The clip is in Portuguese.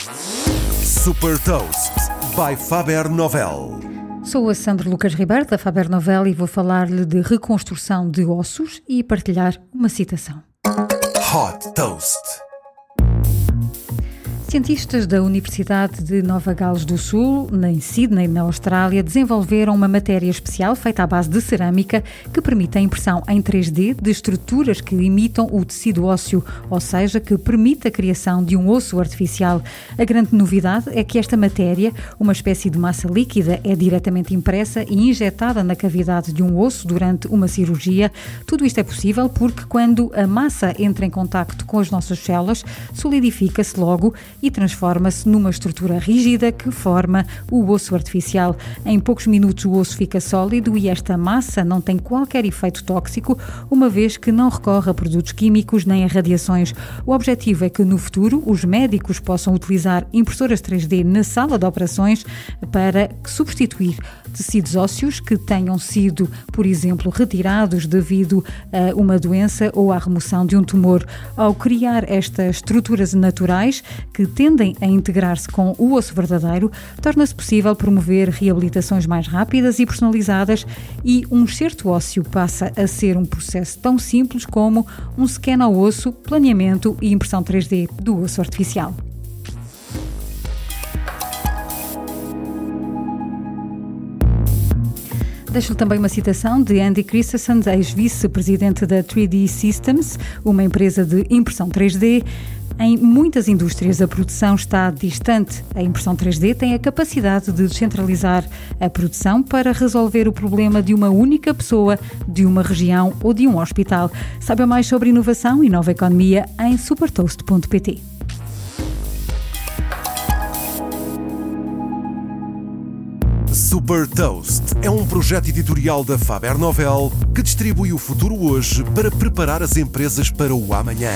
Super Toast by Faber Novel. Sou a Sandra Lucas Ribeiro da Faber Novel e vou falar-lhe de reconstrução de ossos e partilhar uma citação. Hot Toast. Cientistas da Universidade de Nova Gales do Sul, em Sydney, na Austrália, desenvolveram uma matéria especial feita à base de cerâmica que permite a impressão em 3D de estruturas que imitam o tecido ósseo, ou seja, que permite a criação de um osso artificial. A grande novidade é que esta matéria, uma espécie de massa líquida, é diretamente impressa e injetada na cavidade de um osso durante uma cirurgia. Tudo isto é possível porque quando a massa entra em contacto com as nossas células, solidifica-se logo e transforma-se numa estrutura rígida que forma o osso artificial. Em poucos minutos o osso fica sólido e esta massa não tem qualquer efeito tóxico, uma vez que não recorre a produtos químicos nem a radiações. O objetivo é que no futuro os médicos possam utilizar impressoras 3D na sala de operações para substituir tecidos ósseos que tenham sido, por exemplo, retirados devido a uma doença ou à remoção de um tumor. Ao criar estas estruturas naturais que tendem a integrar-se com o osso verdadeiro, torna-se possível promover reabilitações mais rápidas e personalizadas e um enxerto ósseo passa a ser um processo tão simples como um scan ao osso, planeamento e impressão 3D do osso artificial. Deixo-lhe também uma citação de Andy Christensen, ex-vice-presidente da 3D Systems, uma empresa de impressão 3D. Em muitas indústrias, a produção está distante. A impressão 3D tem a capacidade de descentralizar a produção para resolver o problema de uma única pessoa, de uma região ou de um hospital. Saiba mais sobre inovação e nova economia em supertoast.pt. Super Toast é um projeto editorial da Faber Novel que distribui o futuro hoje para preparar as empresas para o amanhã.